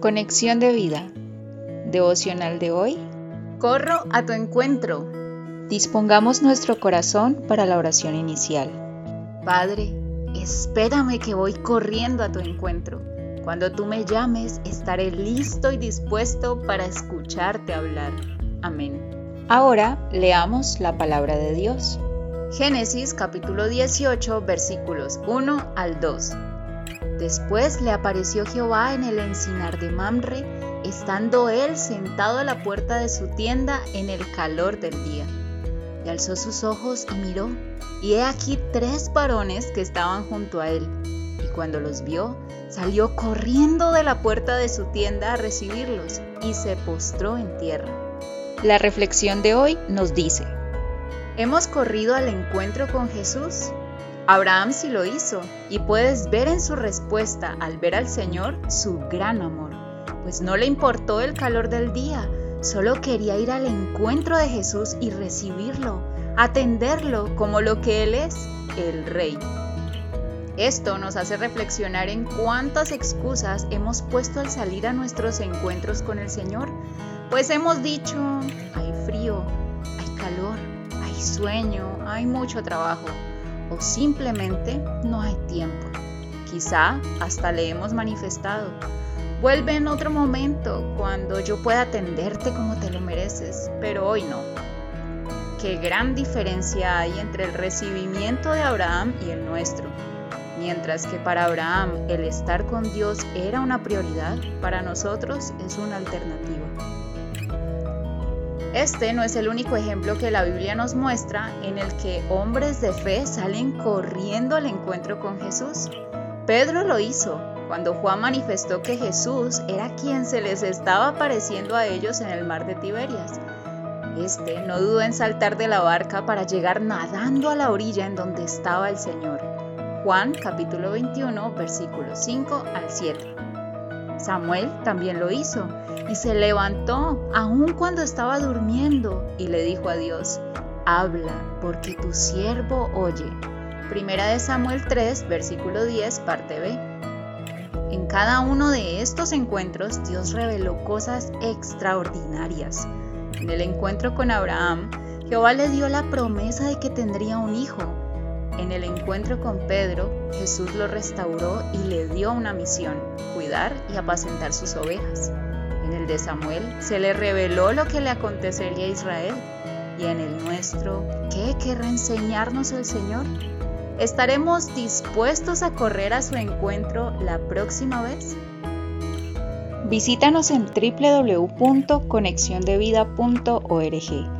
Conexión de vida. Devocional de hoy. Corro a tu encuentro. Dispongamos nuestro corazón para la oración inicial. Padre, espérame que voy corriendo a tu encuentro. Cuando tú me llames, estaré listo y dispuesto para escucharte hablar. Amén. Ahora leamos la palabra de Dios. Génesis capítulo 18 versículos 1 al 2. Después le apareció Jehová en el encinar de Mamre, estando él sentado a la puerta de su tienda en el calor del día. Y alzó sus ojos y miró, y he aquí tres varones que estaban junto a él. Y cuando los vio, salió corriendo de la puerta de su tienda a recibirlos, y se postró en tierra. La reflexión de hoy nos dice, ¿hemos corrido al encuentro con Jesús? Abraham sí lo hizo y puedes ver en su respuesta al ver al Señor su gran amor, pues no le importó el calor del día, solo quería ir al encuentro de Jesús y recibirlo, atenderlo como lo que Él es, el Rey. Esto nos hace reflexionar en cuántas excusas hemos puesto al salir a nuestros encuentros con el Señor, pues hemos dicho, hay frío, hay calor, hay sueño, hay mucho trabajo o simplemente no hay tiempo. Quizá hasta le hemos manifestado. Vuelve en otro momento cuando yo pueda atenderte como te lo mereces, pero hoy no. Qué gran diferencia hay entre el recibimiento de Abraham y el nuestro. Mientras que para Abraham el estar con Dios era una prioridad, para nosotros es una alternativa. Este no es el único ejemplo que la Biblia nos muestra en el que hombres de fe salen corriendo al encuentro con Jesús. Pedro lo hizo cuando Juan manifestó que Jesús era quien se les estaba apareciendo a ellos en el mar de Tiberias. Este no dudó en saltar de la barca para llegar nadando a la orilla en donde estaba el Señor. Juan capítulo 21 versículos 5 al 7. Samuel también lo hizo y se levantó aun cuando estaba durmiendo y le dijo a Dios, habla porque tu siervo oye. Primera de Samuel 3, versículo 10, parte B. En cada uno de estos encuentros Dios reveló cosas extraordinarias. En el encuentro con Abraham, Jehová le dio la promesa de que tendría un hijo en el encuentro con Pedro, Jesús lo restauró y le dio una misión, cuidar y apacentar sus ovejas. En el de Samuel se le reveló lo que le acontecería a Israel. Y en el nuestro, ¿qué querrá enseñarnos el Señor? ¿Estaremos dispuestos a correr a su encuentro la próxima vez? Visítanos en www.conexiondevida.org